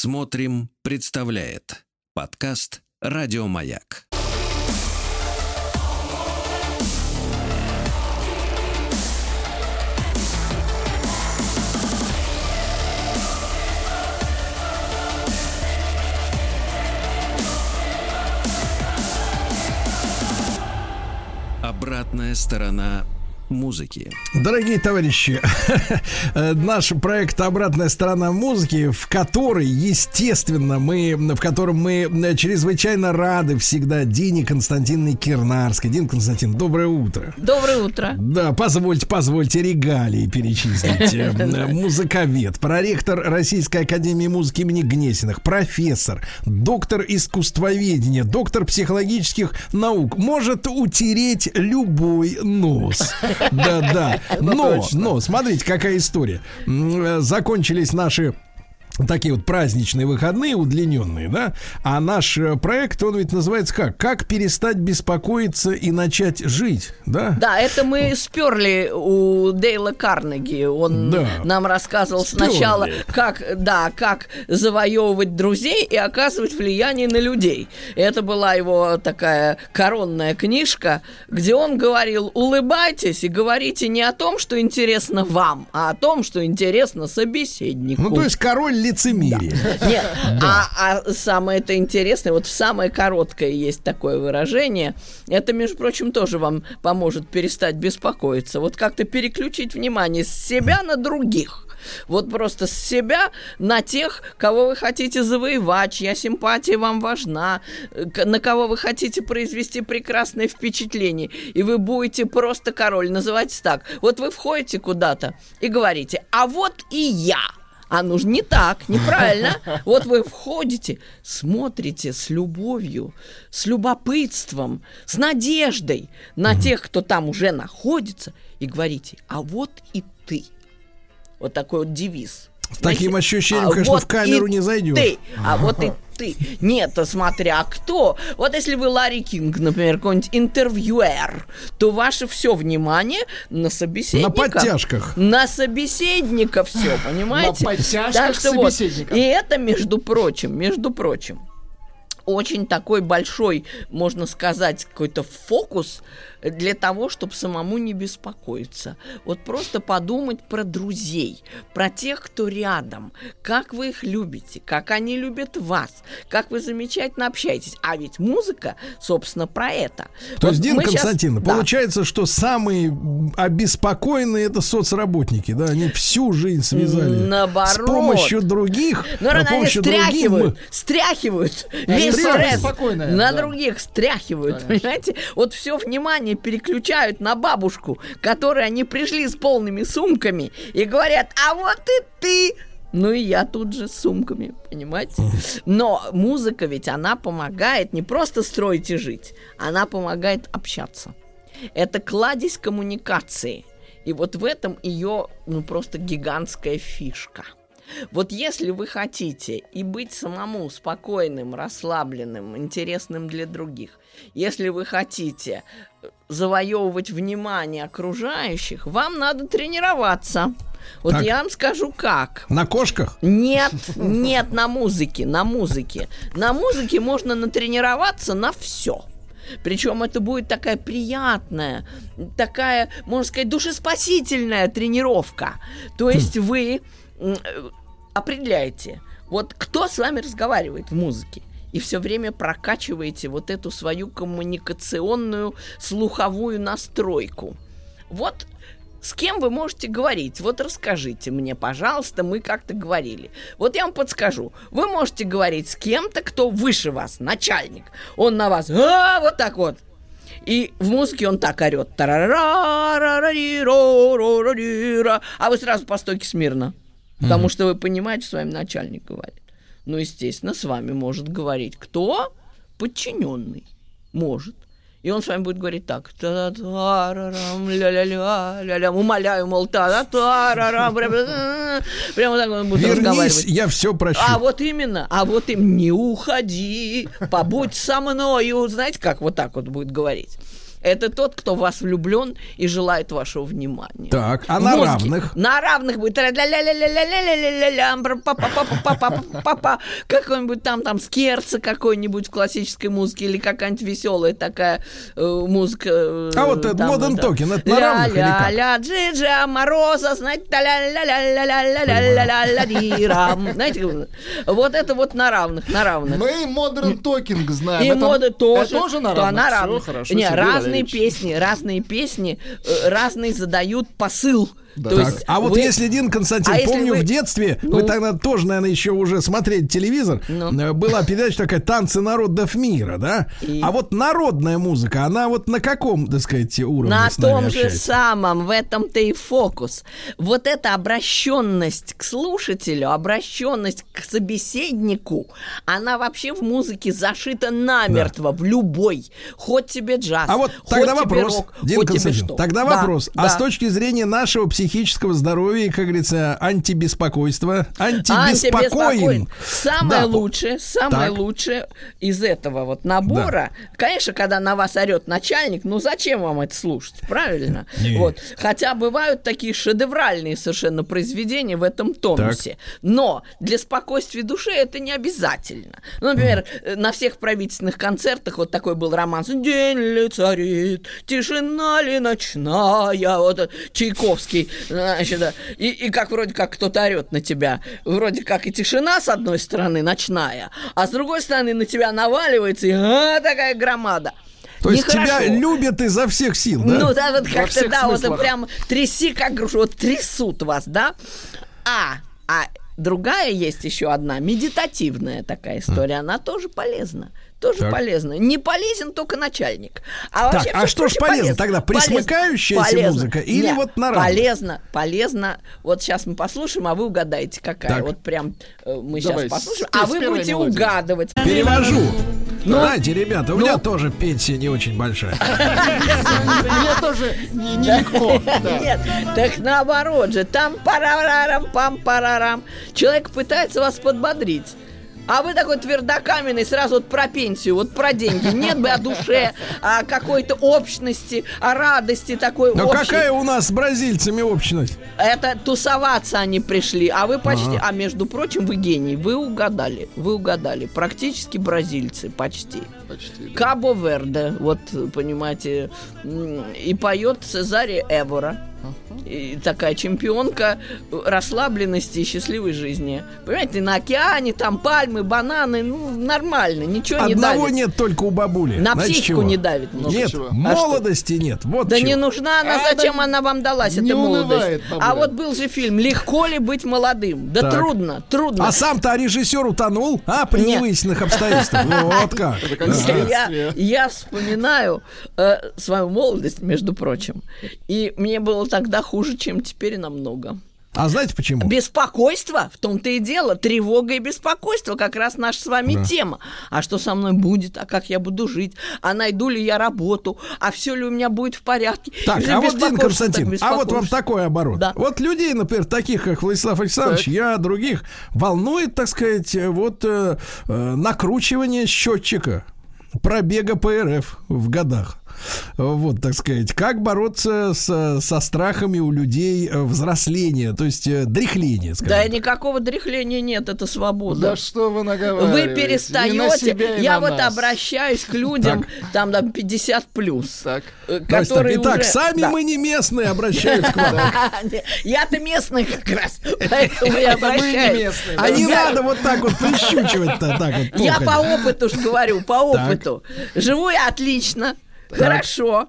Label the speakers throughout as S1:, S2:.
S1: Смотрим, представляет подкаст Радиомаяк. Обратная сторона музыки.
S2: Дорогие товарищи, наш проект «Обратная сторона музыки», в который, естественно, мы, в котором мы чрезвычайно рады всегда Дине Константиновне Кирнарской. Дин Константин, доброе утро.
S3: Доброе утро.
S2: Да, позвольте, позвольте регалии перечислить. Музыковед, проректор Российской Академии Музыки имени Гнесиных, профессор, доктор искусствоведения, доктор психологических наук. Может утереть любой нос. Да, да. Но, но, смотрите, какая история. Э, закончились наши такие вот праздничные выходные, удлиненные, да, а наш э, проект, он ведь называется как? Как перестать беспокоиться и начать жить, да?
S3: Да, это мы сперли у Дейла Карнеги. Он да. нам рассказывал сперли. сначала, как, да, как завоевывать друзей и оказывать влияние на людей. Это была его такая коронная книжка, где он говорил, улыбайтесь и говорите не о том, что интересно вам, а о том, что интересно собеседнику.
S2: Ну, то есть король лицемерие.
S3: Да. Нет, да. а, а самое это интересное, вот самое короткое есть такое выражение. Это, между прочим, тоже вам поможет перестать беспокоиться. Вот как-то переключить внимание с себя на других. Вот просто с себя на тех, кого вы хотите завоевать, чья симпатия вам важна, на кого вы хотите произвести прекрасное впечатление. И вы будете просто король, называть так. Вот вы входите куда-то и говорите, а вот и я – а нужно не так, неправильно. Вот вы входите, смотрите с любовью, с любопытством, с надеждой на тех, кто там уже находится, и говорите, а вот и ты. Вот такой вот девиз.
S2: С таким ощущением, а конечно, вот в камеру не зайдешь.
S3: Ты, а вот и ты. Нет, смотря кто. Вот если вы Ларри Кинг, например, какой-нибудь интервьюер, то ваше все внимание на собеседника.
S2: На подтяжках.
S3: На собеседника все, понимаете?
S4: На подтяжках так что собеседника.
S3: Вот. И это, между прочим, между прочим, очень такой большой, можно сказать, какой-то фокус для того, чтобы самому не беспокоиться. Вот просто подумать про друзей, про тех, кто рядом, как вы их любите, как они любят вас, как вы замечательно общаетесь. А ведь музыка, собственно, про это.
S2: То вот есть, Дин Константин, сейчас... получается, да. что самые обеспокоенные это соцработники, да, они всю жизнь связали.
S3: Наоборот. С
S2: помощью других.
S3: Ну, с помощью стряхивают, другим... стряхивают весь стресс на других, стряхивают, понимаете? Вот все внимание внимание переключают на бабушку, которой они пришли с полными сумками и говорят, а вот и ты, ну и я тут же с сумками, понимаете? Но музыка ведь, она помогает не просто строить и жить, она помогает общаться. Это кладезь коммуникации. И вот в этом ее, ну, просто гигантская фишка – вот если вы хотите и быть самому спокойным, расслабленным, интересным для других, если вы хотите э, завоевывать внимание окружающих, вам надо тренироваться. Вот так. я вам скажу как.
S2: На кошках?
S3: Нет, нет, на музыке, на музыке. На музыке можно натренироваться на все. Причем это будет такая приятная, такая, можно сказать, душеспасительная тренировка. То есть вы определяете, вот кто с вами разговаривает в музыке, и все время прокачиваете вот эту свою коммуникационную слуховую настройку. Вот с кем вы можете говорить? Вот расскажите мне, пожалуйста, мы как-то говорили. Вот я вам подскажу. Вы можете говорить с кем-то, кто выше вас, начальник. Он на вас, а, вот так вот. И в музыке он так орет. А вы сразу по стойке смирно. Потому mm-hmm. что вы понимаете, с вами начальник говорит. Ну, естественно, с вами может говорить кто? Подчиненный. Может. И он с вами будет говорить так. Ля-ля-ля, умоляю, мол, та та Прямо так он будет
S2: Вернись,
S3: разговаривать.
S2: я все прощу.
S3: А вот именно, а вот им не уходи, побудь со мною. Знаете, как вот так вот будет говорить. Это тот, кто в вас влюблен и желает вашего внимания.
S2: Так, а на равных?
S3: На равных будет какой-нибудь там там скерца какой-нибудь в классической музыке или какая-нибудь веселая такая музыка.
S2: А вот это
S3: там
S2: Modern. Talking, это на равных или как?
S3: Джиджа, мороза, знаете, ля-ля-ля-ля-ля-ля-ля-ля-ля-ля-ля-ля-ля-ля. Знаете, вот это вот на равных, на равных.
S4: Мы Modern Talking знаем.
S3: И моды тоже.
S4: Это тоже на равных?
S3: на равных.
S4: хорошо,
S3: Не,
S4: Сергей
S3: разные песни, разные песни, э, разные задают посыл.
S4: Да.
S3: То
S2: Так,
S3: есть
S2: а вот
S3: вы-
S2: если Дин Константин,
S3: А
S2: помню
S3: вы-
S2: в детстве,
S3: Ну?
S2: вы тогда тоже, наверное, еще уже смотрели телевизор,
S3: Ну.
S2: э, была передача такая «Танцы народов мира», да?
S3: И?
S2: А вот народная музыка, она вот на каком, так сказать, уровне
S3: На
S2: с нами
S3: том же
S2: общается?
S3: самом, в этом-то и фокус. Вот эта обращенность к слушателю, обращенность к собеседнику, она вообще в музыке зашита намертво, в любой. Хоть тебе джаз,
S2: А вот
S3: хоть
S2: тогда
S3: тебе
S2: вопрос,
S3: рок,
S2: Дин
S3: хоть тебе
S2: Константин,
S3: что.
S2: тогда
S3: Да,
S2: вопрос. А
S3: да.
S2: с точки зрения нашего психического здоровья и, как говорится, антибеспокойства, антибеспокоен.
S3: Самое
S2: Да.
S3: лучшее, самое
S2: Так.
S3: лучшее из этого вот набора, конечно, когда на вас орет начальник, ну зачем вам это слушать, правильно?
S2: Нет.
S3: Вот. Хотя бывают такие шедевральные совершенно произведения в этом тонусе. Но для спокойствия души это не обязательно. Ну, например, э, на всех правительственных концертах вот такой был романс «День ли царит, тишина ли ночная», вот Чайковский, значит, да. и, и как вроде как кто-то орет на тебя. Вроде как и тишина с одной стороны ночная, а с другой стороны на тебя наваливается и а, такая громада.
S2: То есть тебя
S3: Нехорошо.
S2: любят изо всех сил, да?
S3: Ну да, вот
S4: Во
S3: как-то, да, вот
S4: смыслах.
S3: прям тряси, как грушу, вот трясут вас, да? А, а другая есть еще одна, медитативная такая история, она тоже полезна. Тоже
S2: Так.
S3: полезна. Не полезен только начальник. А,
S2: Так,
S3: вообще
S2: а что ж
S3: прочее
S2: полезно? Тогда присмыкающаяся музыка или
S3: Нет,
S2: вот на равных?
S3: Полезно, полезно. Вот сейчас мы послушаем, а вы угадаете, какая.
S2: Так.
S3: Вот прям э, мы
S4: Давай,
S3: сейчас послушаем,
S4: с-
S3: а
S4: с
S3: вы будете
S4: мелодии.
S3: угадывать.
S2: Перевожу.
S3: Ну?
S2: Знаете, ребята, у меня тоже пенсия не очень большая.
S4: Мне тоже не- нелегко.
S3: Нет, так наоборот же. Там парарарам, пам парарам. Человек пытается вас подбодрить. А вы такой твердокаменный, сразу вот про пенсию, вот про деньги. Нет бы о душе, о какой-то общности, о радости такой
S2: Но
S3: общей.
S2: какая у нас с бразильцами общность?
S3: Это тусоваться они пришли, а вы почти... А между прочим, вы гений, вы угадали, вы угадали. Практически бразильцы, почти.
S4: Почти.
S3: Кабо Верде, вот, понимаете, и поет Цезаре Эвора. И такая чемпионка расслабленности и счастливой жизни. Понимаете, на океане, там пальмы, бананы, ну, нормально, ничего не
S2: Одного
S3: давит.
S2: нет только у бабули.
S3: На
S2: Знаете
S3: психику
S2: чего?
S3: не давит. много
S2: Нет,
S4: чего. А
S2: молодости нет. Вот
S3: Да
S2: чего.
S3: не нужна она,
S4: А,
S3: зачем она вам далась,
S4: не
S3: эта молодость?
S4: унывает бабуля.
S3: А вот был же фильм «Легко ли быть молодым?» Да
S2: Так.
S3: трудно, трудно.
S2: А сам-то режиссер утонул, а, при
S3: Нет.
S2: невыясненных обстоятельствах. Вот как.
S3: Я вспоминаю э, свою молодость, между прочим. И мне было тогда хуже, чем теперь намного.
S2: А знаете почему?
S3: Беспокойство, в том-то и дело, тревога и беспокойство, как раз наша с вами тема. А что со мной будет, а как я буду жить, а найду ли я работу, а все ли у меня будет в порядке.
S2: Так, а вот, Дин Константин, а вот вам такой оборот.
S3: Да.
S2: Вот людей, например, таких, как Владислав Александрович,
S4: Так.
S2: я, других, волнует, так сказать, вот э, э, накручивание счетчика пробега ПРФ в годах. Вот, так сказать, как бороться с, со страхами у людей э, взросления, то есть э, дряхления, скажем.
S3: Да
S2: так.
S3: никакого дряхления нет, это свобода.
S4: Да что вы наговариваете?
S3: Вы
S4: И на
S3: перестаете,
S4: себя, и
S3: я
S4: на
S3: вот
S4: нас.
S3: обращаюсь к людям, там, там 50 плюс,
S4: Так.
S3: э,
S2: так,
S3: которые
S2: итак,
S3: уже-
S2: сами
S3: Да.
S2: мы не местные, обращаются к вам.
S3: Я-то местный как раз, поэтому я обращаюсь.
S4: местные,
S2: А не надо вот так вот прищучивать-то, так.
S3: Я по опыту ж говорю, по опыту. Живу я отлично, хорошо,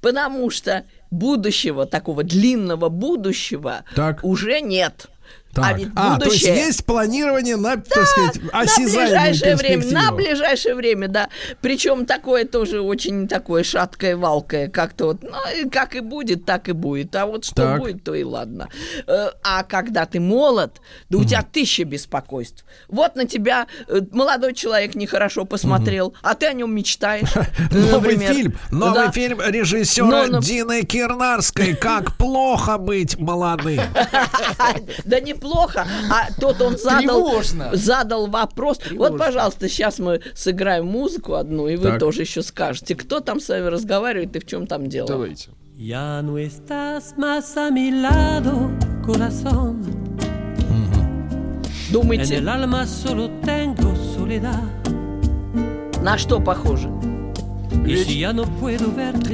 S3: потому что будущего, такого длинного будущего
S2: Так.
S3: уже нет.
S2: Так.
S3: А ведь
S2: А, то есть
S3: будущее...
S2: есть планирование на, так сказать,
S3: на
S2: осязаемую
S3: ближайшее время, на ближайшее время, да. Причем такое тоже очень такое шаткое, валкое, как-то вот, ну, как и будет, так и будет. А вот что
S2: Так.
S3: будет, то и ладно. Э, А когда ты молод, да у тебя тысяча беспокойств. Вот на тебя э, молодой человек нехорошо посмотрел, а ты о нем мечтаешь.
S2: Новый фильм, новый
S3: Да.
S2: фильм режиссера. Дины Кирнарской «Как плохо быть молодым».
S3: Да не неплохо, а тот он задал,
S4: Тревожно.
S3: задал вопрос. Вот, пожалуйста, сейчас мы сыграем музыку одну, и вы
S2: Так.
S3: тоже еще скажете, кто там с вами разговаривает и в чем там дело.
S4: Давайте.
S5: Ya no estás más a mi lado, corazón. En
S3: Думаете,
S5: el alma solo tengo soledad.
S3: на что похоже?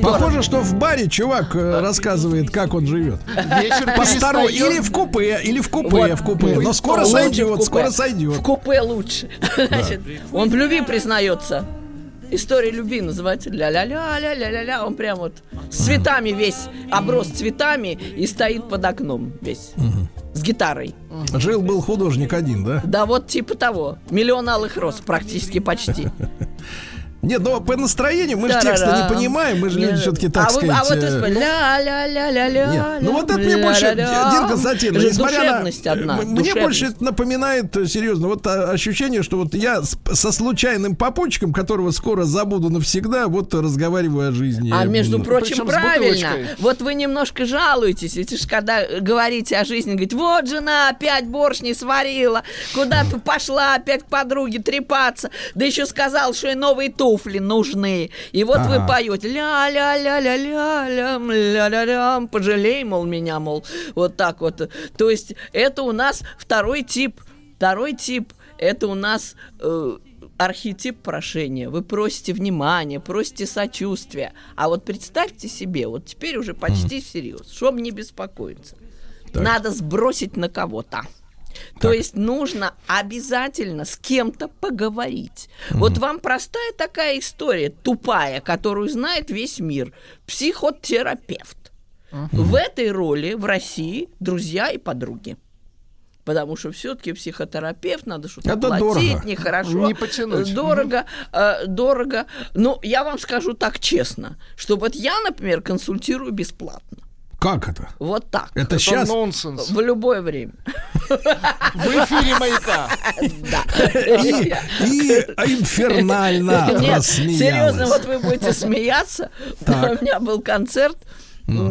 S2: Похоже, что в баре чувак э, рассказывает, как он живет.
S4: Вечер
S2: Постарой,
S4: перестает.
S2: или в купе, или в купе,
S3: Вот.
S2: в купе. Но скоро
S3: Лучше
S2: сойдет,
S3: купе.
S2: скоро сойдет.
S3: В купе лучше. Значит, он в любви признается. История любви называется ля-ля-ля-ля-ля-ля-ля. Он прям вот с цветами весь, оброс цветами и стоит под окном весь. С гитарой.
S2: Жил был художник один, да?
S3: Да вот типа того. Миллион алых роз практически почти.
S2: Нет, но по настроению мы же текста не понимаем, мы же люди все-таки, так
S3: а вы-
S2: сказать...
S3: А вот
S2: э,
S3: ля-ля-ля-ля-ля.
S2: Нет, ну вот это мне больше, Дин Константин,
S3: Это же
S2: несмотря на...
S3: душевность одна.
S2: м- Мне больше это напоминает, э, серьезно, вот а, ощущение, что вот я с- со случайным попутчиком, которого скоро забуду навсегда, вот разговариваю о жизни.
S3: А между прочим, правильно. Вот вы немножко жалуетесь, ведь ж когда говорите о жизни, говорите, вот жена опять борщ не сварила, куда ты пошла опять к подруге трепаться, да еще сказал, что и новые туфли нужны. И вот вы
S2: Ага.
S3: поете ля-ля-ля-ля-ля-ля, ля-ля-ля, пожалей, мол, меня, мол, вот так вот. То есть это у нас второй тип, второй тип, это у нас... э, архетип прошения. Вы просите внимания, просите сочувствия. А вот представьте себе, вот теперь уже почти всерьез, чтобы не беспокоиться. Надо сбросить на кого-то. То есть нужно обязательно с кем-то поговорить. Вот вам простая такая история, тупая, которую знает весь мир. Психотерапевт. В этой роли в России друзья и подруги. Потому что все-таки психотерапевт, надо что-то
S2: Это
S3: платить,
S2: дорого.
S3: нехорошо.
S4: Не потянуть.
S3: Дорого, э, дорого. Ну, я вам скажу так честно, что вот я, например, консультирую бесплатно.
S2: Как это?
S3: Вот так.
S2: Это
S4: Это
S2: сейчас...
S4: нонсенс.
S3: В любое время.
S4: В эфире маяка.
S2: И, и инфернально
S3: Нет, серьезно, вот вы будете смеяться. У меня был концерт.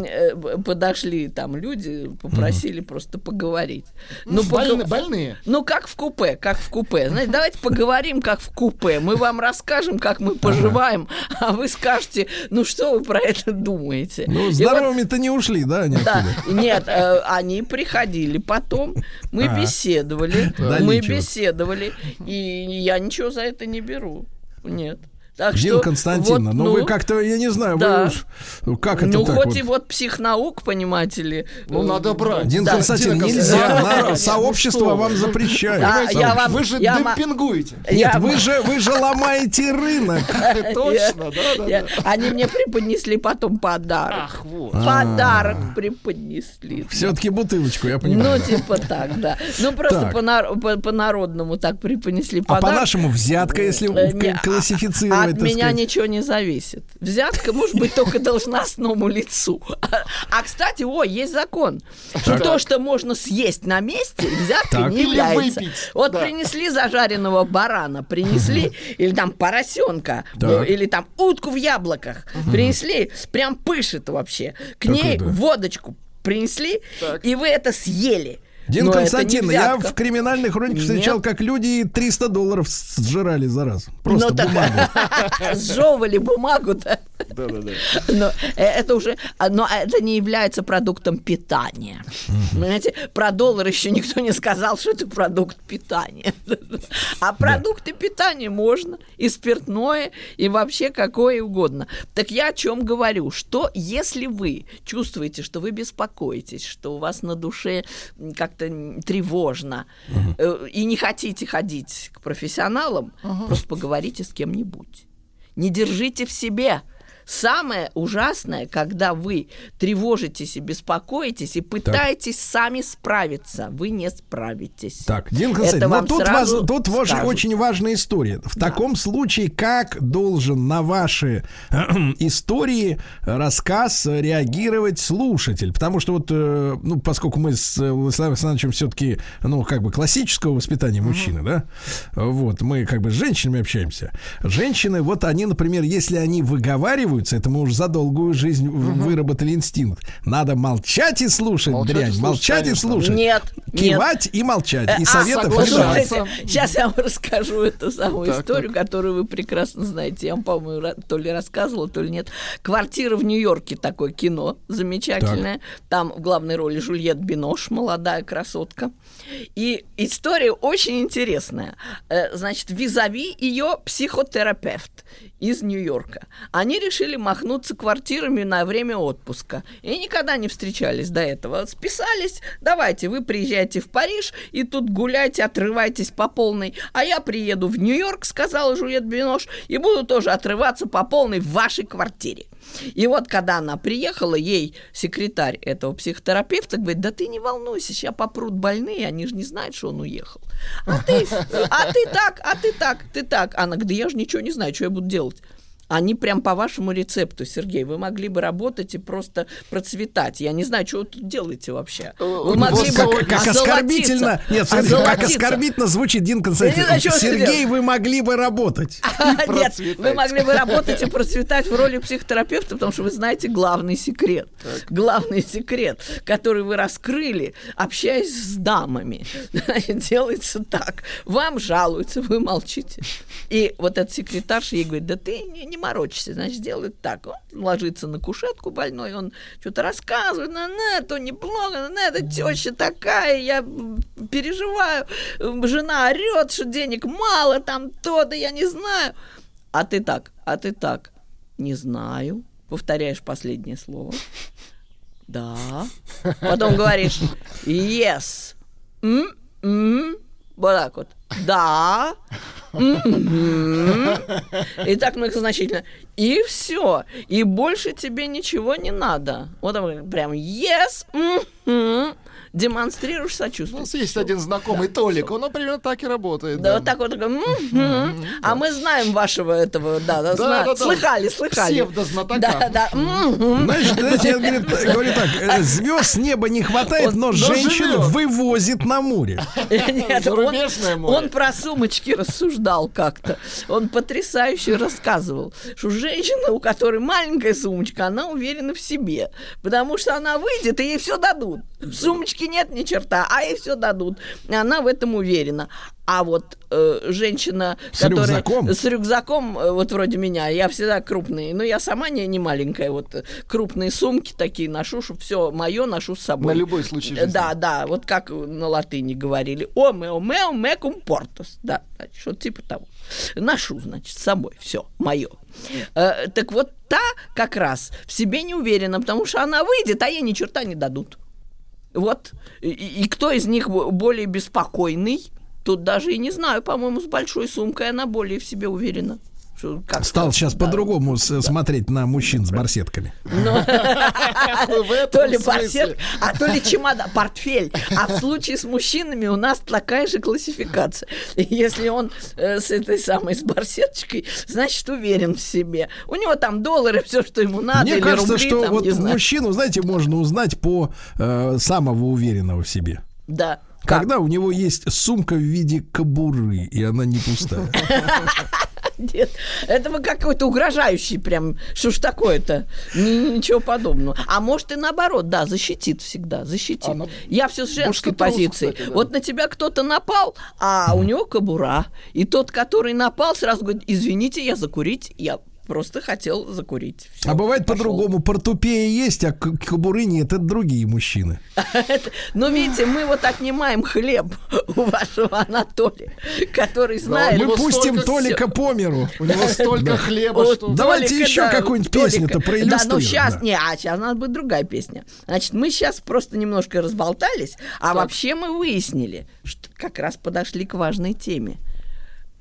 S3: Э, Подошли там люди, попросили просто поговорить. Ну,
S4: Больны-
S3: погов-
S4: Больные.
S3: Ну, как в купе, как в купе. Знаете, давайте поговорим, как в купе. Мы вам расскажем, как мы поживаем, а вы скажете, ну, что вы про это думаете.
S2: Ну,
S3: И вот
S2: здоровыми-то не ушли, да, они
S3: да, нет, э, они приходили потом, мы беседовали, мы беседовали, и я ничего за это не беру, нет. Так
S2: Дин
S3: что
S2: Константиновна,
S3: вот,
S2: ну, вы как-то, я не знаю,
S3: да.
S2: вы уж- как это
S3: ну,
S2: так
S3: хоть
S2: вот?
S3: и вот психнаук, понимаете ли.
S4: Ну,
S3: э,
S4: надо брать.
S2: Дин
S3: Да.
S2: Константин, нельзя, на-
S4: ну,
S2: сообщество вам запрещает.
S3: Да, я вам-
S4: Вы же
S3: я
S4: демпингуете.
S2: Нет,
S3: я-
S2: вы же, вы же ломаете рынок.
S4: Точно, да, да, да.
S3: Они мне преподнесли потом подарок.
S4: Ах, вот.
S3: Подарок преподнесли.
S2: Все-таки бутылочку, я понимаю.
S3: Ну, типа так, да. Ну, просто по-народному так преподнесли
S2: А
S3: подарок.
S2: по-нашему взятка, если
S3: Э,
S2: классифицировать,
S3: От
S2: так
S3: меня
S2: сказать.
S3: ничего не зависит. Взятка может быть только должностному лицу. А, кстати, о, есть закон, что то, что можно съесть на месте, взяткой
S2: Так.
S3: не является. Вот принесли зажаренного барана, принесли, или там поросенка, или там утку в яблоках, принесли, прям пышет вообще. К ней водочку принесли, и вы это съели.
S2: Дин
S3: Но
S2: Константин, я в криминальной хронике встречал,
S3: Нет.
S2: как люди 300 долларов сжирали за раз. Просто
S3: Ну, так-
S2: бумагу.
S3: Сжевывали бумагу-то.
S4: Да, да, да.
S3: Но э, это уже, а, но это не является продуктом питания. Понимаете, про доллар еще никто не сказал, что это продукт питания. А продукты питания можно, и спиртное, и вообще какое угодно. Так я о чем говорю, что если вы чувствуете, что вы беспокоитесь, что у вас на душе м, как-то тревожно, э, и не хотите ходить к профессионалам, просто поговорите с кем-нибудь. Не держите в себе. Самое ужасное, когда вы тревожитесь и беспокоитесь и пытаетесь сами справиться, вы не справитесь.
S2: Так, Дин Константин, но тут, вас- тут ваш- очень важная история. В таком случае, как должен на ваши истории, рассказ реагировать слушатель? Потому что вот, э, ну, поскольку мы с э, Владиславом Александровичем все-таки, ну, как бы классического воспитания мужчины, да, вот, мы как бы с женщинами общаемся. Женщины, вот они, например, если они выговариваются, тренируется. Это мы уже за долгую жизнь выработали инстинкт. Надо молчать и слушать, молчать дрянь. И молчать конечно. и слушать.
S3: Нет.
S2: Кивать
S3: нет.
S2: и молчать. И а, советов
S3: Сейчас я вам расскажу эту самую так, историю, так. которую вы прекрасно знаете. Я вам, по-моему, то ли рассказывала, то ли нет. Квартира в Нью-Йорке такое кино замечательное. Так. Там в главной роли Жульет Бинош, молодая красотка. И история очень интересная. Э, значит, визави ее психотерапевт из Нью-Йорка. Они решили махнуться квартирами на время отпуска. И никогда не встречались до этого. Списались, давайте, вы приезжайте в Париж, и тут гуляйте, отрывайтесь по полной. А я приеду в Нью-Йорк, сказала Жюльет Бинош, и буду тоже отрываться по полной в вашей квартире. И вот, когда она приехала, ей секретарь этого психотерапевта говорит, да ты не волнуйся, сейчас попрут больные, они же не знают, что он уехал. А ты, а ты так, а ты так, ты так. Она говорит, да я же ничего не знаю, что я буду делать. Они прям по вашему рецепту, Сергей. Вы могли бы работать и просто процветать. Я не знаю, что вы тут делааете вообще. Э, вы
S2: могли вот бы как, как оскорбительно. Нет, смотрите, как оскорбительно звучит Дин Константинович. Сергей, вы могли бы работать.
S3: Нет, вы могли бы работать и процветать в роли психотерапевта, потому что вы знаете главный секрет. Главный секрет, который вы раскрыли, общаясь с дамами. Делается так. Вам жалуются, вы молчите. И вот этот секретарша ей говорит, да ты не морочься, значит, делает так. Он ложится на кушетку больной, он что-то рассказывает, на, на, то неплохо, на, это теща такая, я переживаю, жена орет, что денег мало, там то, да я не знаю. А ты так, а ты так, не знаю. Повторяешь последнее слово. Да. Потом говоришь yes. М-м. Вот так вот. Да. И так многозначительно. И все. И больше тебе ничего не надо. Вот прям yes демонстрируешь сочувствие. У
S4: нас есть один знакомый да, Толик, все. он примерно так и работает.
S3: Да, да. вот так вот. М-м-м. А мы знаем вашего этого, да, да, да, да, слыхали, слыхали.
S4: Псевдознатока.
S3: Да, да.
S2: Значит, знаете, я говорю, говорю так, э, звезд неба не хватает, но женщин вывозит на море.
S3: Нет, он, он про сумочки рассуждал как-то. Он потрясающе рассказывал, что женщина, у которой маленькая сумочка, она уверена в себе, потому что она выйдет, и ей все дадут. В сумочке Девочки нет ни черта, а ей все дадут. Она в этом уверена. А вот э, женщина,
S2: с
S3: которая
S2: рюкзаком?
S3: с рюкзаком, э, вот вроде меня, я всегда крупные, но я сама не, не маленькая, вот э, крупные сумки такие ношу, чтобы все мое ношу с собой.
S4: На любой случай жизни.
S3: Да, да, вот как на латыни говорили. О, мео, мео, мекум портус. Да, что типа того. Ношу, значит, с собой все мое. Э, так вот та как раз в себе не уверена, потому что она выйдет, а ей ни черта не дадут. Вот. И, и кто из них более беспокойный? Тут даже и не знаю, по-моему, с большой сумкой она более в себе уверена.
S2: Как Стал сейчас да. по-другому да. смотреть на мужчин с барсетками. Ну,
S3: то ли барсетка, а то ли чемодан, портфель. А в случае с мужчинами у нас такая же классификация. Если он э, с этой самой, с барсеточкой, значит, уверен в себе. У него там доллары, все, что ему надо.
S2: Мне кажется, что вот мужчину, знаете, можно узнать по э, самого уверенного в себе.
S3: Да.
S2: Когда у него есть сумка в виде кобуры, и она не пустая.
S3: Нет, это вы какой-то угрожающий прям. Что ж такое-то? Ничего подобного. А может и наоборот, да, защитит всегда, защитит. А, Я все с женской позиции. Кстати, да. Вот на тебя кто-то напал, а у него кобура. И тот, который напал, сразу говорит, извините, я закурить, я просто хотел закурить.
S2: Всё, а бывает по-другому. Портупея есть, а кобуры нет. Это другие мужчины.
S3: Но ну, видите, мы вот отнимаем хлеб у вашего Анатолия, который знает...
S2: Мы пустим Толика по миру.
S4: У него столько хлеба,
S2: что... Давайте еще какую-нибудь песню-то проиллюстрируем. Да, ну
S3: сейчас... Не, а сейчас надо будет другая песня. Значит, мы сейчас просто немножко разболтались, а вообще мы выяснили, что как раз подошли к важной теме.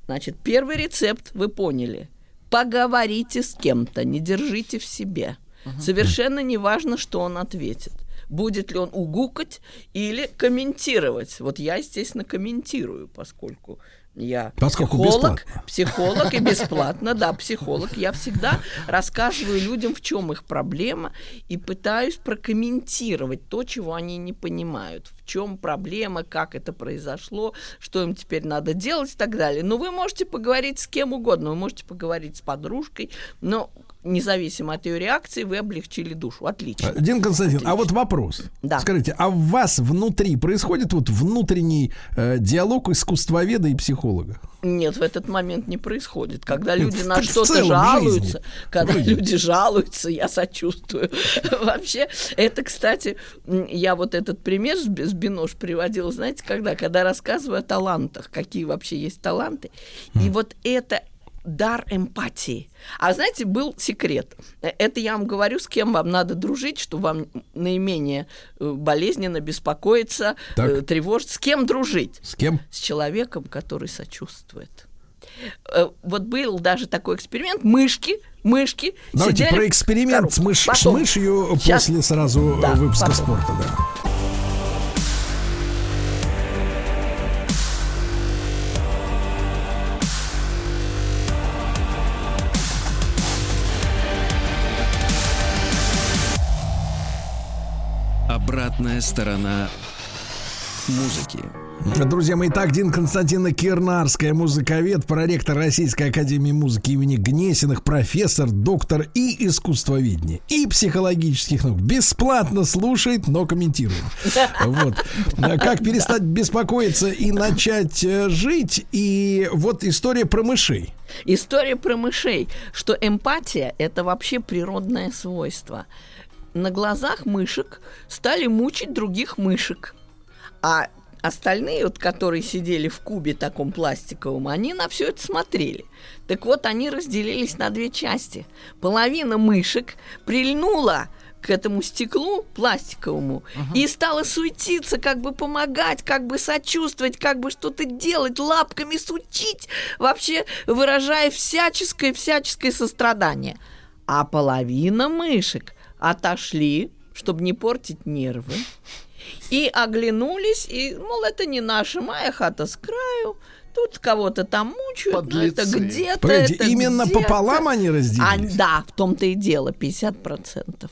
S3: Значит, первый рецепт вы поняли – Поговорите с кем-то, не держите в себе. Угу. Совершенно не важно, что он ответит. Будет ли он угукать или комментировать. Вот я, естественно, комментирую, поскольку я
S2: Поскольку
S3: психолог, бесплатно. психолог и бесплатно, да, психолог. Я всегда рассказываю людям, в чем их проблема, и пытаюсь прокомментировать то, чего они не понимают, в чем проблема, как это произошло, что им теперь надо делать и так далее. Но вы можете поговорить с кем угодно, вы можете поговорить с подружкой, но независимо от ее реакции, вы облегчили душу. Отлично.
S2: Дин Константин, Отлично. а вот вопрос. Да. Скажите, а в вас внутри происходит вот внутренний э, диалог искусствоведа и психолога?
S3: Нет, в этот момент не происходит. Когда люди в, на что-то жалуются, когда люди жалуются, я сочувствую. Вообще, это, кстати, я вот этот пример с Бинош приводила, знаете, когда? Когда рассказываю о талантах, какие вообще есть таланты. И вот это дар эмпатии. А знаете, был секрет. Это я вам говорю, с кем вам надо дружить, что вам наименее э, болезненно беспокоиться, так. Э, тревожить. С кем дружить?
S2: С кем?
S3: С человеком, который сочувствует. Э, вот был даже такой эксперимент. Мышки, мышки.
S2: Давайте про эксперимент с, мыш, с мышью Сейчас. после сразу да, выпуска потом. спорта, да.
S1: Обратная сторона музыки.
S2: Друзья мои, так, Дин Константина Кирнарская, музыковед, проректор Российской Академии Музыки имени Гнесиных, профессор, доктор и искусствоведения, и психологических наук. Бесплатно слушает, но комментирует. Вот. Как перестать беспокоиться и начать э, жить. И вот история про мышей.
S3: История про мышей, что эмпатия – это вообще природное свойство – на глазах мышек стали мучить других мышек. А остальные, вот, которые сидели в кубе таком пластиковом, они на все это смотрели. Так вот, они разделились на две части. Половина мышек прильнула к этому стеклу пластиковому uh-huh. и стала суетиться, как бы помогать, как бы сочувствовать, как бы что-то делать, лапками сучить, вообще выражая всяческое, всяческое сострадание. А половина мышек отошли, чтобы не портить нервы, и оглянулись, и, мол, это не наша, моя хата с краю, тут кого-то там мучают, но это где-то. Погодите, это
S2: именно
S3: где-то.
S2: пополам они разделились?
S3: А, да, в том-то и дело, 50%.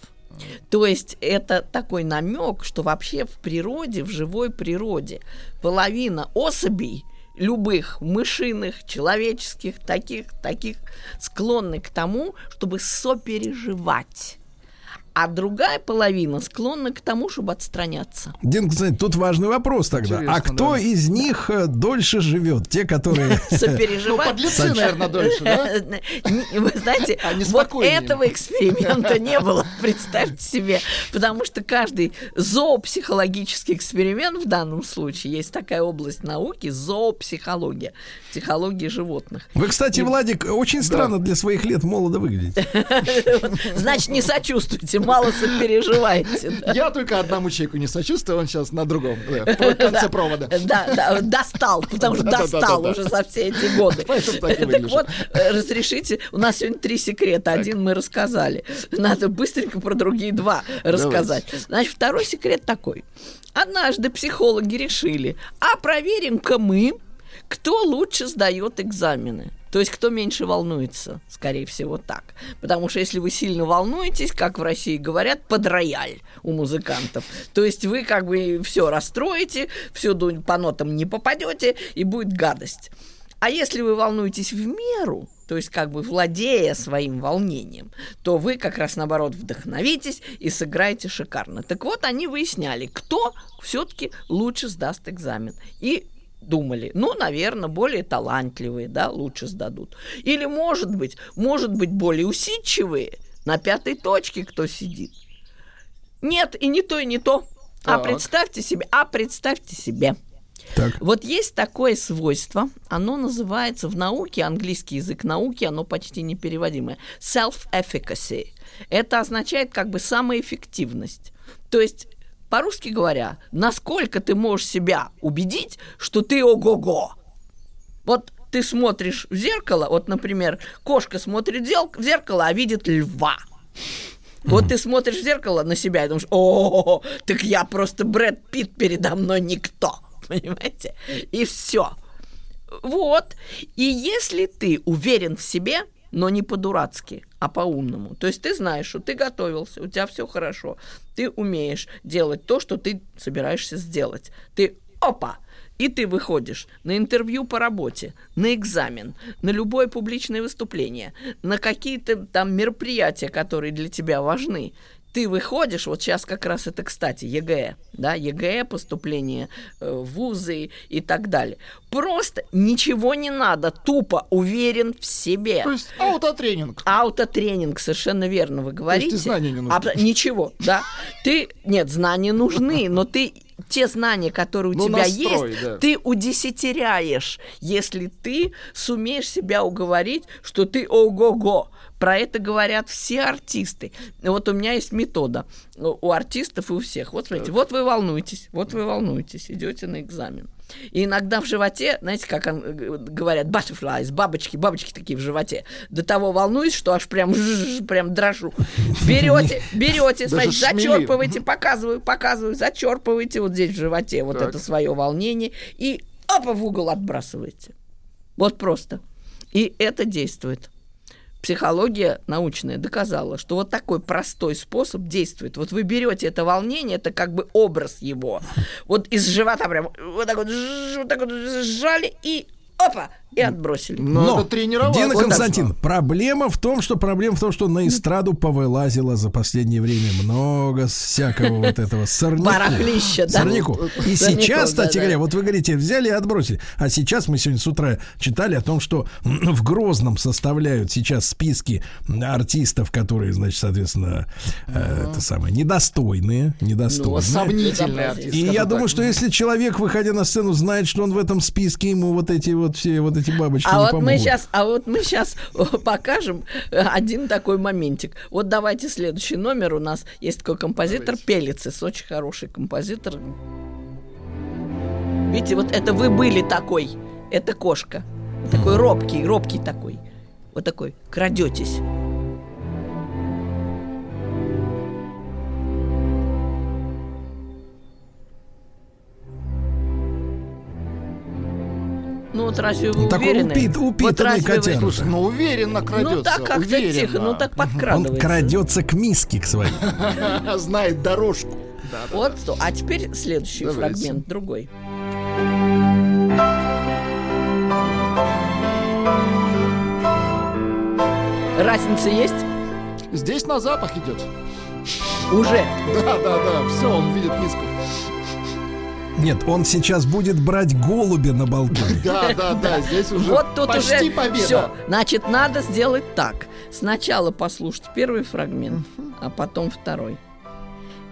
S3: То есть это такой намек, что вообще в природе, в живой природе, половина особей любых мышиных, человеческих, таких, таких склонны к тому, чтобы сопереживать а другая половина склонна к тому, чтобы отстраняться.
S2: Дин, кстати, тут важный вопрос тогда. Интересно, а кто да. из них э, дольше живет? Те, которые...
S3: Сопереживают? Ну,
S4: подлецы, наверное, дольше, да?
S3: Вы знаете, вот этого эксперимента не было, представьте себе. Потому что каждый зоопсихологический эксперимент в данном случае, есть такая область науки, зоопсихология, психология животных.
S2: Вы, кстати, Владик, очень странно для своих лет молодо выглядите.
S3: Значит, не сочувствуйте мало сопереживаете.
S4: Я только одному человеку не сочувствую, он сейчас на другом, конце провода.
S3: Да, да, достал, потому что достал уже за все эти годы. Так вот, э, разрешите, у нас сегодня три секрета. Один мы рассказали. Надо быстренько про другие два рассказать. Значит, второй секрет такой. Однажды психологи решили, а проверим-ка мы, кто лучше сдает экзамены. То есть кто меньше волнуется, скорее всего, так. Потому что если вы сильно волнуетесь, как в России говорят, под рояль у музыкантов. То есть вы как бы все расстроите, все по нотам не попадете, и будет гадость. А если вы волнуетесь в меру, то есть как бы владея своим волнением, то вы как раз наоборот вдохновитесь и сыграете шикарно. Так вот, они выясняли, кто все-таки лучше сдаст экзамен. И думали, ну, наверное, более талантливые, да, лучше сдадут. Или, может быть, может быть, более усидчивые, на пятой точке кто сидит. Нет, и не то, и не то. А так. А представьте себе, а представьте себе. Так. Вот есть такое свойство, оно называется в науке, английский язык науки, оно почти непереводимое, self-efficacy. Это означает как бы самоэффективность. То есть по-русски говоря, насколько ты можешь себя убедить, что ты ого-го. Вот ты смотришь в зеркало, вот, например, кошка смотрит в зеркало, а видит льва. Вот ты смотришь в зеркало на себя и думаешь, о, так я просто Брэд Питт передо мной никто, понимаете? И все. Вот. И если ты уверен в себе, но не по-дурацки, а по-умному. То есть ты знаешь, что ты готовился, у тебя все хорошо, ты умеешь делать то, что ты собираешься сделать. Ты опа, и ты выходишь на интервью по работе, на экзамен, на любое публичное выступление, на какие-то там мероприятия, которые для тебя важны ты выходишь, вот сейчас как раз это, кстати, ЕГЭ, да, ЕГЭ, поступление э, в вузы и так далее. Просто ничего не надо, тупо уверен в себе.
S4: То есть аутотренинг.
S3: Аутотренинг, совершенно верно вы говорите. То есть
S4: знания не нужны.
S3: А, ничего, да. Ты, нет, знания нужны, но ты те знания, которые у ну, тебя настрой, есть, да. ты удесятеряешь, если ты сумеешь себя уговорить, что ты ого-го. Про это говорят все артисты. Вот у меня есть метода у артистов и у всех. Вот смотрите, вот вы волнуетесь, вот вы волнуетесь, идете на экзамен. И иногда в животе, знаете, как он, э, говорят, butterflies, бабочки, бабочки такие в животе. До того волнуюсь, что аж прям, прям дрожу. Берете, берете, смотрите, зачерпываете, показываю, показываю, зачерпываете вот здесь в животе вот это свое волнение и опа в угол отбрасываете. Вот просто. И это действует психология научная доказала, что вот такой простой способ действует. Вот вы берете это волнение, это как бы образ его. Вот из живота прям вот так вот, вот так вот сжали и опа, и отбросили.
S2: Но, Но это тренировался. Дина вот Константин, так. проблема в том, что проблема в том, что на эстраду повылазило за последнее время много всякого вот этого сорняку.
S3: Барахлища, да.
S2: Сорняку. И сейчас, кстати говоря, вот вы говорите, взяли и отбросили. А сейчас мы сегодня с утра читали о том, что в Грозном составляют сейчас списки артистов, которые, значит, соответственно, э, это самое, недостойные, недостойные. Ну,
S4: сомнительные артисты.
S2: И я думаю, что если человек, выходя на сцену, знает, что он в этом списке, ему вот эти вот все вот эти бабочки
S3: а
S2: не
S3: вот
S2: помогут.
S3: мы сейчас, а вот мы сейчас покажем один такой моментик. Вот давайте следующий номер у нас есть такой композитор давайте. Пелицис, очень хороший композитор. Видите, вот это вы были такой, это кошка, такой робкий, робкий такой, вот такой, крадетесь. Вот разве вы ну, так уверены?
S2: Упит, упитанный вот котяра.
S4: Вы... ну уверенно крадется.
S3: Ну так как-то тихо, ну так подкрадывается.
S2: Он крадется к миске к своей.
S4: Знает дорожку.
S3: Вот что. А теперь следующий фрагмент, другой. Разница есть?
S4: Здесь на запах идет.
S3: Уже?
S4: Да, да, да. Все, он видит миску.
S2: Нет, он сейчас будет брать голубя на балконе.
S4: Да, да, да, здесь уже вот тут почти уже победа. Все,
S3: значит, надо сделать так. Сначала послушать первый фрагмент, а потом второй.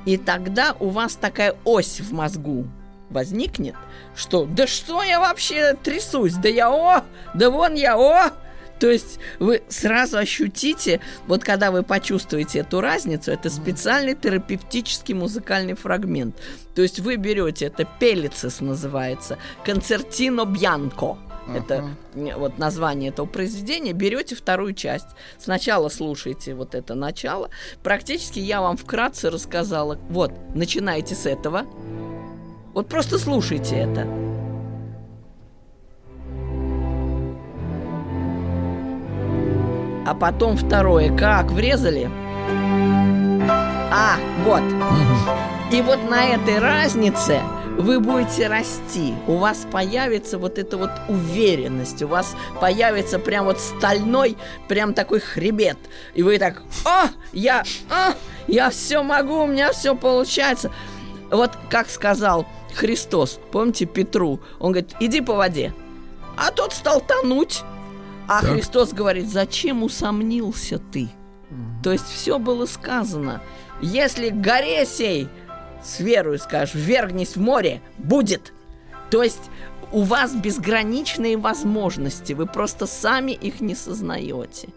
S3: И тогда у вас такая ось в мозгу возникнет, что да что я вообще трясусь, да я о, да вон я о, то есть вы сразу ощутите, вот когда вы почувствуете эту разницу, это специальный терапевтический музыкальный фрагмент. То есть вы берете, это пелицис называется, концертино бьянко. Это вот название этого произведения. Берете вторую часть. Сначала слушайте вот это начало. Практически я вам вкратце рассказала. Вот, начинайте с этого. Вот просто слушайте это. А потом второе. Как врезали? А, вот. И вот на этой разнице вы будете расти, у вас появится вот эта вот уверенность, у вас появится прям вот стальной, прям такой хребет, и вы так, о, я, о, я все могу, у меня все получается. Вот как сказал Христос, помните Петру, он говорит, иди по воде, а тот стал тонуть. А так. Христос говорит, зачем усомнился ты? Угу. То есть все было сказано. Если горе сей, с верою скажешь, вергнись в море, будет. То есть у вас безграничные возможности, вы просто сами их не сознаете.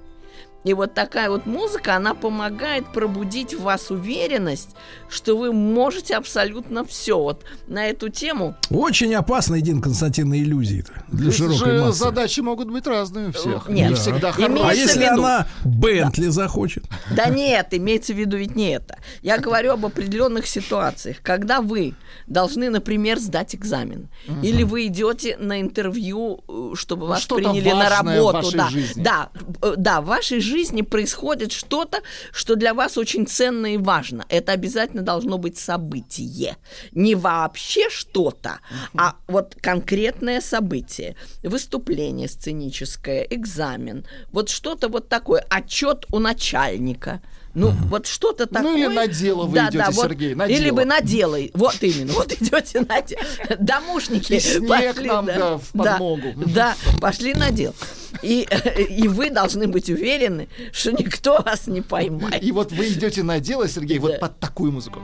S3: И вот такая вот музыка, она помогает пробудить в вас уверенность, что вы можете абсолютно все. Вот на эту тему...
S2: Очень опасный Дин Константин иллюзии для широкой массы.
S4: Задачи могут быть разные у всех.
S3: Нет,
S4: не
S3: да.
S4: всегда
S2: А если она Бентли да. захочет?
S3: Да нет, имеется в виду ведь не это. Я говорю об определенных ситуациях, когда вы должны, например, сдать экзамен, угу. или вы идете на интервью, э, чтобы вас приняли на работу. да,
S4: жизни.
S3: да, э, да, в вашей жизни происходит что-то, что для вас очень ценно и важно. Это обязательно должно быть событие. Не вообще что-то, а вот конкретное событие. Выступление сценическое, экзамен. Вот что-то вот такое. Отчет у начальника. Ну, mm-hmm. вот что-то такое.
S4: Ну, или на дело вы
S3: да,
S4: идете,
S3: да,
S4: Сергей,
S3: вот,
S4: на
S3: Или
S4: дело.
S3: вы на дело. Вот именно. Вот идете на дело. Домушники
S4: И снег
S3: пошли.
S4: нам,
S3: да,
S4: да, в подмогу.
S3: Да, да, пошли на дело. И, и вы должны быть уверены, что никто вас не поймает.
S4: И вот вы идете на дело, Сергей, вот
S3: Да.
S4: под такую музыку.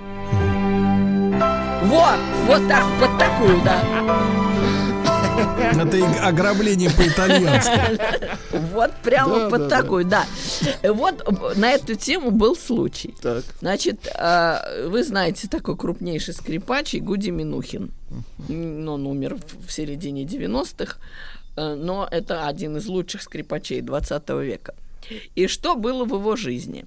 S3: Вот, вот так, под такую, да.
S2: Это ограбление по-итальянски.
S3: Вот прямо
S4: Да,
S3: под
S4: да, да.
S3: Вот на эту тему был случай.
S4: Так.
S3: Значит, э, вы знаете такой крупнейший скрипач Игуди Минухин. Он умер в- в середине 90-х, э, но это один из лучших скрипачей 20 века. И что было в его жизни?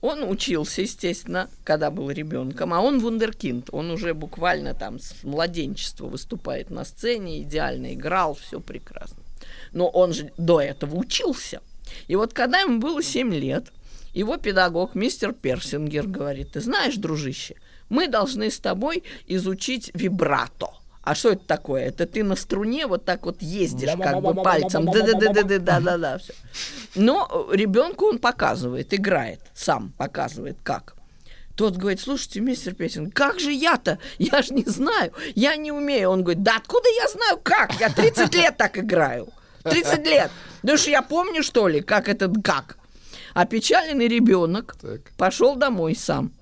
S3: Он учился, естественно, когда был ребенком, а он вундеркинд. Он уже буквально там с младенчества выступает на сцене, идеально играл, все прекрасно. Но он же до этого учился. И вот когда ему было 7 лет, его педагог, мистер Персингер, говорит, ты знаешь, дружище, мы должны с тобой изучить вибрато. А что это такое? Это ты на струне вот так вот ездишь, как бы пальцем. Да-да-да-да-да-да-да. Но ребенку он показывает, играет, сам показывает, как. Тот говорит, слушайте, мистер Песин, как же я-то? Я же не знаю, я не умею. Он говорит, да откуда я знаю как? Я 30 лет так играю. 30 лет. Да что я помню, что ли, как это как? Опечаленный ребенок
S4: Так.
S3: пошел домой сам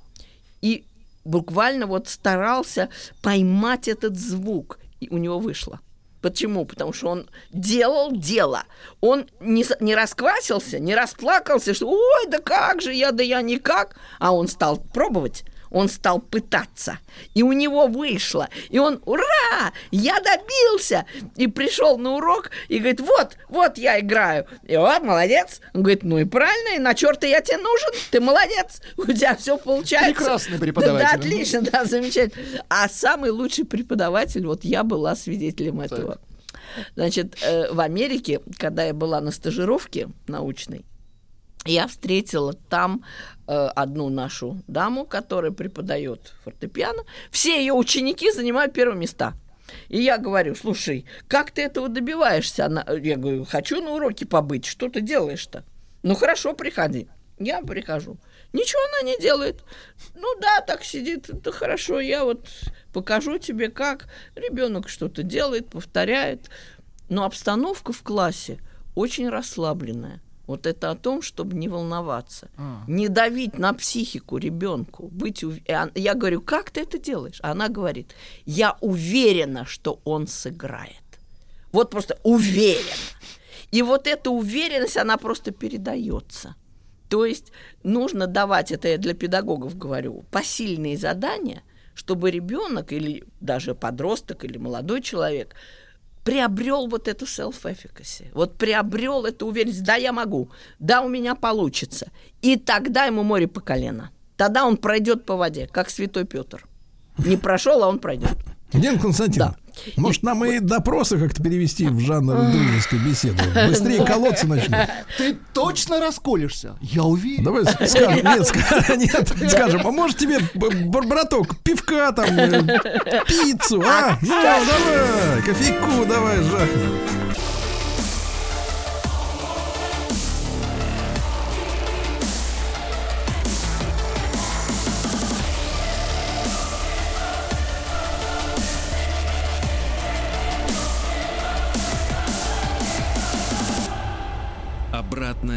S3: и буквально вот старался поймать этот звук, и у него вышло. Почему? Потому что он делал дело. Он не, не расквасился, не расплакался, что «Ой, да как же я, да я никак!» А он стал пробовать, он стал пытаться. И у него вышло. И он «Ура! Я добился!» И пришел на урок и говорит «Вот, вот я играю». И вот, молодец. Он говорит «Ну и правильно, и на черта я тебе нужен, ты молодец, у тебя все получается».
S4: Прекрасный
S3: Да,
S4: преподаватель.
S3: Да, отлично, да, замечательно. А самый лучший преподаватель, вот я была свидетелем этого. Значит, э, в Америке, когда я была на стажировке научной, я встретила там э, одну нашу даму, которая преподает фортепиано. Все ее ученики занимают первые места. И я говорю, слушай, как ты этого добиваешься? Она, я говорю, хочу на уроке побыть. Что ты делаешь-то? Ну хорошо, приходи. Я прихожу. Ничего она не делает. Ну да, так сидит. Да хорошо, я вот покажу тебе, как. Ребенок что-то делает, повторяет. Но обстановка в классе очень расслабленная. Вот это о том, чтобы не волноваться,
S4: А.
S3: не давить на психику ребенку, быть ув- Я говорю, как ты это делаешь? А Она говорит, я уверена, что он сыграет. Вот просто уверена. И вот эта уверенность, она просто передается. То есть нужно давать, это я для педагогов говорю, посильные задания, чтобы ребенок или даже подросток или молодой человек приобрел вот эту self-efficacy, вот приобрел эту уверенность, да, я могу, да, у меня получится. И тогда ему море по колено. Тогда он пройдет по воде, как святой Петр. Не прошел, а он пройдет.
S2: Дин Константин,
S3: Да.
S2: может нам и допросы как-то перевести в жанр дружеской беседы? Быстрее колоться начнем.
S4: Ты точно расколешься? Я уверен.
S2: Давай скажем, нет, ска- нет, скажем, а может тебе, браток, пивка там, э, пиццу, а? Ну, давай, кофейку давай, жахнем.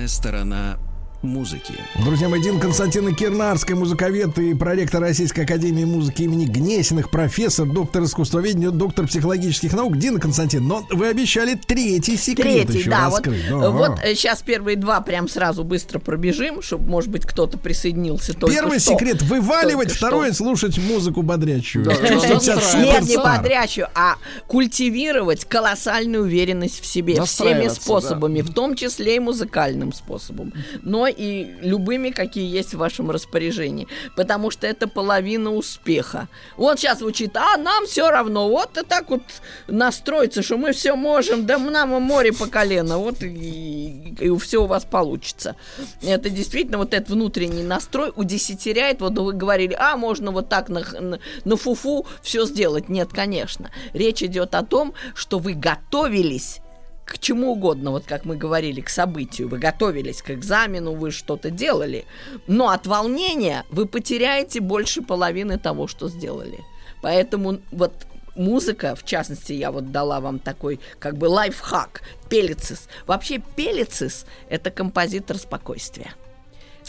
S1: Сторона музыки.
S2: Друзья мои, Дин Константина Кирнарская, музыковед и проректор Российской Академии музыки имени Гнесиных, профессор, доктор искусствоведения, доктор психологических наук. Дина Константин, но вы обещали третий секрет
S3: Третий,
S2: еще
S3: да, вот,
S2: раскрыть. Да.
S3: вот сейчас первые два прям сразу быстро пробежим, чтобы, может быть, кто-то присоединился только
S2: Первый
S3: что.
S2: секрет вываливать,
S3: Только
S2: второй слушать музыку бодрящую.
S4: Да,
S2: Чувствовать себя
S3: Нет, не бодрящую, а культивировать колоссальную уверенность в себе всеми способами, в том числе и музыкальным способом, но и любыми, какие есть в вашем распоряжении, потому что это половина успеха. Вот сейчас звучит, а нам все равно, вот и так вот настроиться, что мы все можем, да нам и море по колено, вот и, и все у вас получится. Это действительно вот этот внутренний настрой удесятеряет, вот вы говорили, а можно вот так на, на, на фуфу все сделать. Нет, конечно. Речь идет о том, что вы готовились к чему угодно, вот как мы говорили, к событию. Вы готовились к экзамену, вы что-то делали. Но от волнения вы потеряете больше половины того, что сделали. Поэтому вот музыка, в частности, я вот дала вам такой как бы лайфхак, пелицис. Вообще пелицис – это композитор спокойствия.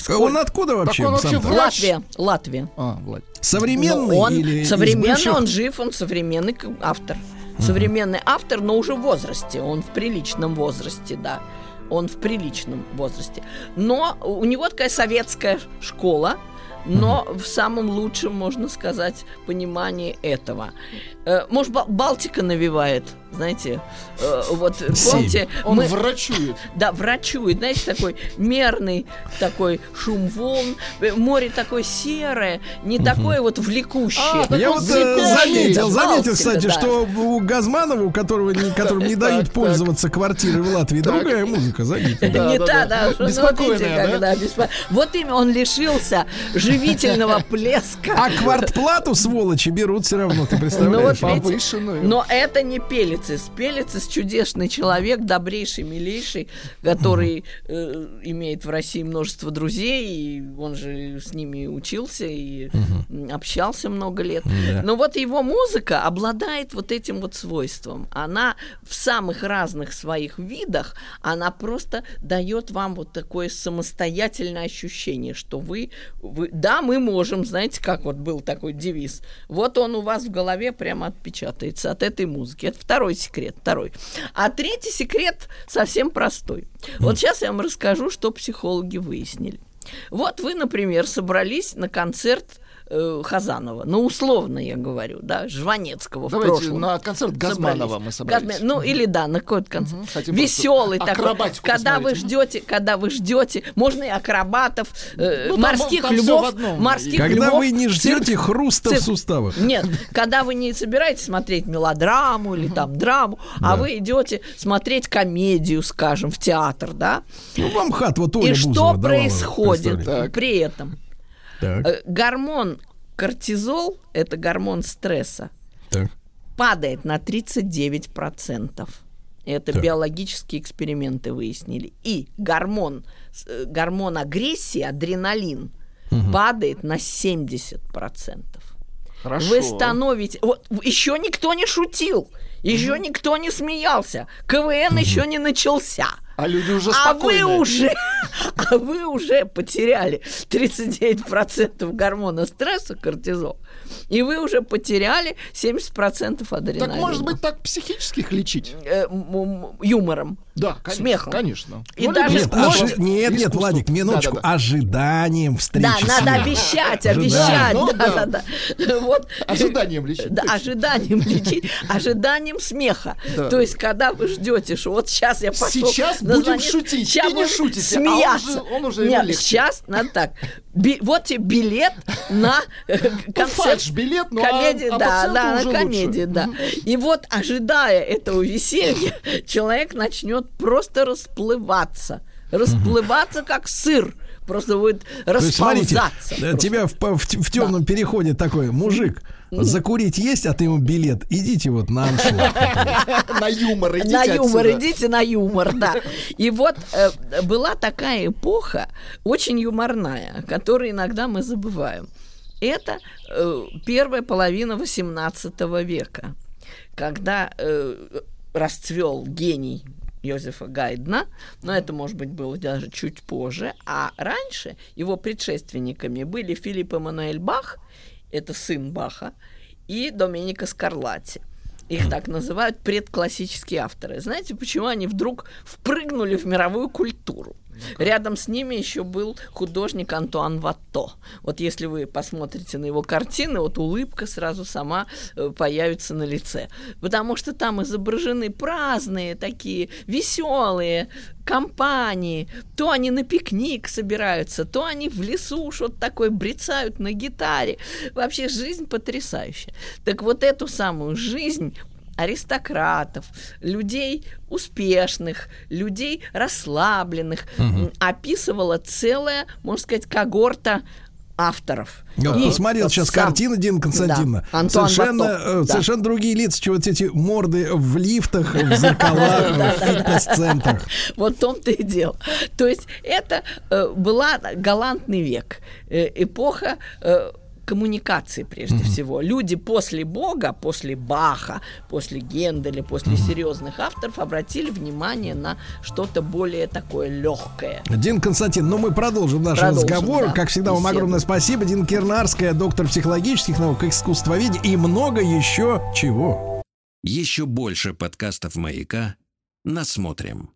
S2: Он откуда вообще?
S4: он вообще
S2: сам-то?
S4: врач.
S3: Латвия.
S4: А, Влад.
S2: Современный
S3: Ну, он
S2: или
S3: современный, он жив, он современный к- Современный автор, но уже в возрасте. Он в приличном возрасте, да. Он в приличном возрасте. Но у него такая советская школа, но в самом лучшем, можно сказать, понимании этого. Э, Может, Ба- Балтика навевает, знаете, э, вот помните,
S4: Он
S3: мы-
S4: врачует.
S3: да, врачует, знаете, такой мерный такой шум волн, э, море такое серое, не такое вот влекущее.
S4: А, так
S2: Я вот э, заметил, заметил,
S3: Балтика,
S2: кстати,
S3: да.
S2: что у Газманова, у которого, не- которому не дают
S4: так.
S2: пользоваться квартирой в Латвии, другая музыка, заметил.
S4: Да,
S3: не
S4: да,
S3: та,
S4: да. Беспокойная,
S3: смотрите,
S4: да?
S3: когда беспо- Вот именно он лишился живительного плеска.
S2: А квартплату, сволочи, берут все равно, ты представляешь?
S3: Ну вот видите,
S4: Повышенную.
S3: Но это не Пелицис. Пелицис чудесный человек, добрейший, милейший, который э, имеет в России множество друзей, и он же с ними учился и общался много лет.
S2: Да.
S3: Но вот его музыка обладает вот этим вот свойством. Она в самых разных своих видах, она просто дает вам вот такое самостоятельное ощущение, что вы, вы да, мы можем, знаете, как вот был такой девиз. Вот он у вас в голове прямо отпечатается от этой музыки. Это второй секрет, второй. А третий секрет совсем простой. Вот сейчас я вам расскажу, что психологи выяснили. Вот вы, например, собрались на концерт э, Хазанова, ну, условно я говорю, да, Жванецкого в
S4: Давайте
S3: прошлом.
S4: на концерт Газманова мы собрались.
S3: Газма- Ну, или да, на какой-то концерт.
S4: Хотим
S3: Веселый такой.
S4: акробатику
S3: Когда вы
S4: посмотреть.
S3: ждете, когда вы ждете, можно и акробатов, э,
S4: Ну, там-
S3: морских
S4: там в
S3: львов,
S4: одном.
S3: морских
S2: Когда
S3: львов,
S2: вы не
S3: цирк-
S2: ждете хруста в
S3: цирк.
S2: суставах.
S3: Нет, когда вы не собираетесь смотреть мелодраму или там драму, а вы идете смотреть комедию, скажем, в театр, да?
S2: Ну, вам хат вот Оля
S3: И
S2: Бузова
S3: что происходит.
S4: Так.
S3: при этом?
S2: Так,
S3: Э, Гормон кортизол, это гормон стресса,
S2: так.
S3: падает на 39%. Это
S2: Так.
S3: биологические эксперименты выяснили. И гормон, э, гормон агрессии, адреналин, падает на 70%.
S4: Хорошо.
S3: Вы становитесь... Вот еще никто не шутил, еще никто не смеялся, КВН еще не начался.
S4: А люди уже
S3: А вы уже, а вы уже потеряли 39% гормона стресса, кортизол, и вы уже потеряли 70% адреналина.
S4: Так может быть так психических лечить?
S3: Э, юмором.
S4: Да, конечно.
S3: Смехом.
S4: Конечно.
S3: И
S4: Ну,
S3: даже
S2: Нет, ожи- нет, нет. Владик, минуточку.
S4: Да-да-да.
S2: Ожиданием встречи
S3: Да,
S2: с
S3: надо обещать, обещать.
S4: Ну,
S3: да,
S4: да.
S3: да, да. Вот.
S4: Ожиданием лечить.
S3: Да, ожиданием лечить, ожиданием смеха.
S4: Да.
S3: То есть, когда вы ждете, что вот сейчас я пошел...
S4: Сейчас будем шутить. И не
S3: будем
S4: шутите, а он
S3: смеяться.
S4: уже- он уже
S3: Нет, сейчас надо так. Би- вот тебе билет на э, концерт.
S4: фальш-билет, ну, а-
S3: комедии,
S4: а
S3: да,
S4: пациенту
S3: да, на комедии,
S4: лучше.
S3: да. И вот, ожидая этого веселья, человек начнет просто расплываться. Расплываться, как сыр. Просто будет
S2: То есть, смотрите,
S3: расползаться.
S2: э, тебя в, в, в темном переходе такой мужик, закурить есть, а ты ему билет. Идите вот на аншлаг.
S4: На юмор идите
S3: на юмор, идите на юмор, да. И вот э, была такая эпоха, очень юморная, которую иногда мы забываем. Это э, первая половина XVIII века, когда расцвел гений Йозефа Гайдна, но это, может быть, было даже чуть позже. А раньше его предшественниками были Филипп Эммануэль Бах, это сын Баха, и Доменико Скарлатти. Их так называют предклассические авторы. Знаете, почему они вдруг впрыгнули в мировую культуру? Рядом с ними еще был художник Антуан Ватто. Вот если вы посмотрите на его картины, вот улыбка сразу сама э, появится на лице. Потому что там изображены праздные такие, веселые компании. То они на пикник собираются, то они в лесу что-то такое брецают на гитаре. Вообще жизнь потрясающая. Так вот эту самую жизнь аристократов, людей успешных, людей расслабленных, угу. описывала целая, можно сказать, когорта авторов.
S2: Я и посмотрел сейчас сам... картину Дина Константиновна. Да, совершенно, Батов, э, да. совершенно другие лица, чем вот эти морды в лифтах, в зеркалах, в фитнес-центрах.
S3: Вот в том-то и дело. То есть это э, была галантный век, э, эпоха коммуникации прежде mm-hmm. всего. Люди после Бога, после Баха, после Генделя, после mm-hmm. серьезных авторов обратили внимание на что-то более такое легкое.
S2: Дин Константин, ну мы продолжим наш продолжим, разговор. Да, как всегда, вам огромное спасибо. Дин Кернарская, доктор психологических наук, искусствоведения и много еще чего.
S1: Еще больше подкастов «Маяка» насмотрим.